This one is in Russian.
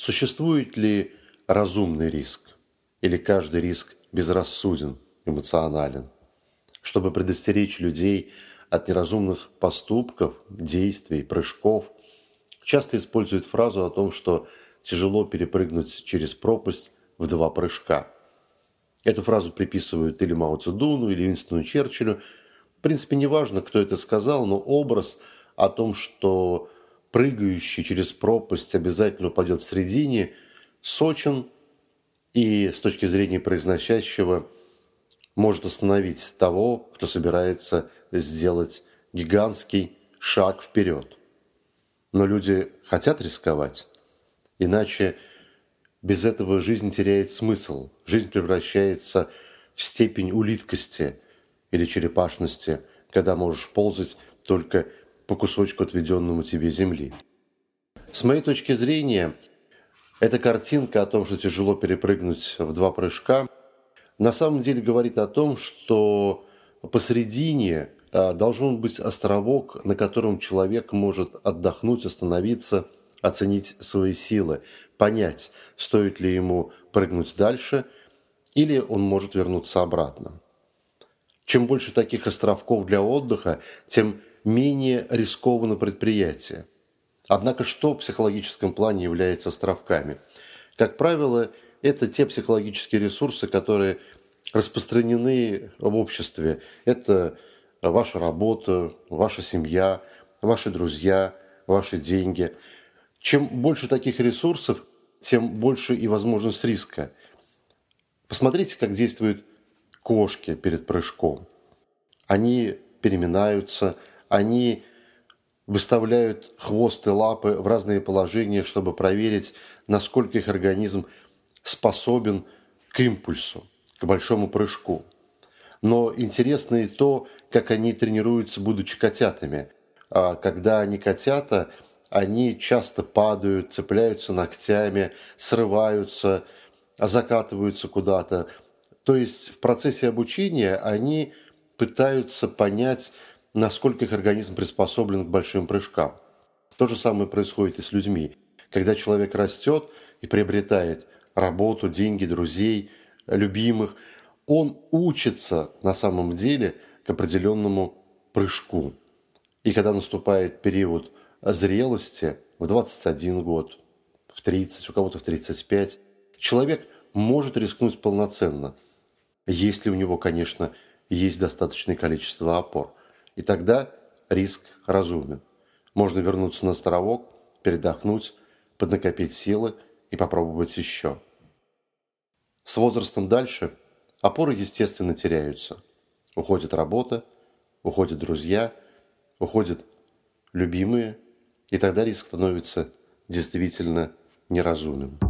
Существует ли разумный риск? Или каждый риск безрассуден, эмоционален? Чтобы предостеречь людей от неразумных поступков, действий, прыжков, часто используют фразу о том, что тяжело перепрыгнуть через пропасть в два прыжка. Эту фразу приписывают или Мао Цзэдуну, или Уинстону Черчиллю. В принципе, неважно, кто это сказал, но образ о том, что прыгающий через пропасть обязательно упадет в середине, сочен и с точки зрения произносящего может остановить того, кто собирается сделать гигантский шаг вперед. Но люди хотят рисковать, иначе без этого жизнь теряет смысл. Жизнь превращается в степень улиткости или черепашности, когда можешь ползать только по кусочку отведенному тебе земли. С моей точки зрения, эта картинка о том, что тяжело перепрыгнуть в два прыжка, на самом деле говорит о том, что посередине а, должен быть островок, на котором человек может отдохнуть, остановиться, оценить свои силы, понять, стоит ли ему прыгнуть дальше, или он может вернуться обратно. Чем больше таких островков для отдыха, тем менее рискованно предприятие. Однако что в психологическом плане является островками? Как правило, это те психологические ресурсы, которые распространены в обществе. Это ваша работа, ваша семья, ваши друзья, ваши деньги. Чем больше таких ресурсов, тем больше и возможность риска. Посмотрите, как действуют кошки перед прыжком. Они переминаются, они выставляют хвост и лапы в разные положения, чтобы проверить, насколько их организм способен к импульсу, к большому прыжку. Но интересно и то, как они тренируются, будучи котятами. А когда они котята, они часто падают, цепляются ногтями, срываются, закатываются куда-то. То есть в процессе обучения они пытаются понять, насколько их организм приспособлен к большим прыжкам. То же самое происходит и с людьми. Когда человек растет и приобретает работу, деньги, друзей, любимых, он учится на самом деле к определенному прыжку. И когда наступает период зрелости в 21 год, в 30, у кого-то в 35, человек может рискнуть полноценно, если у него, конечно, есть достаточное количество опор – и тогда риск разумен. Можно вернуться на островок, передохнуть, поднакопить силы и попробовать еще. С возрастом дальше опоры, естественно, теряются. Уходит работа, уходят друзья, уходят любимые, и тогда риск становится действительно неразумным.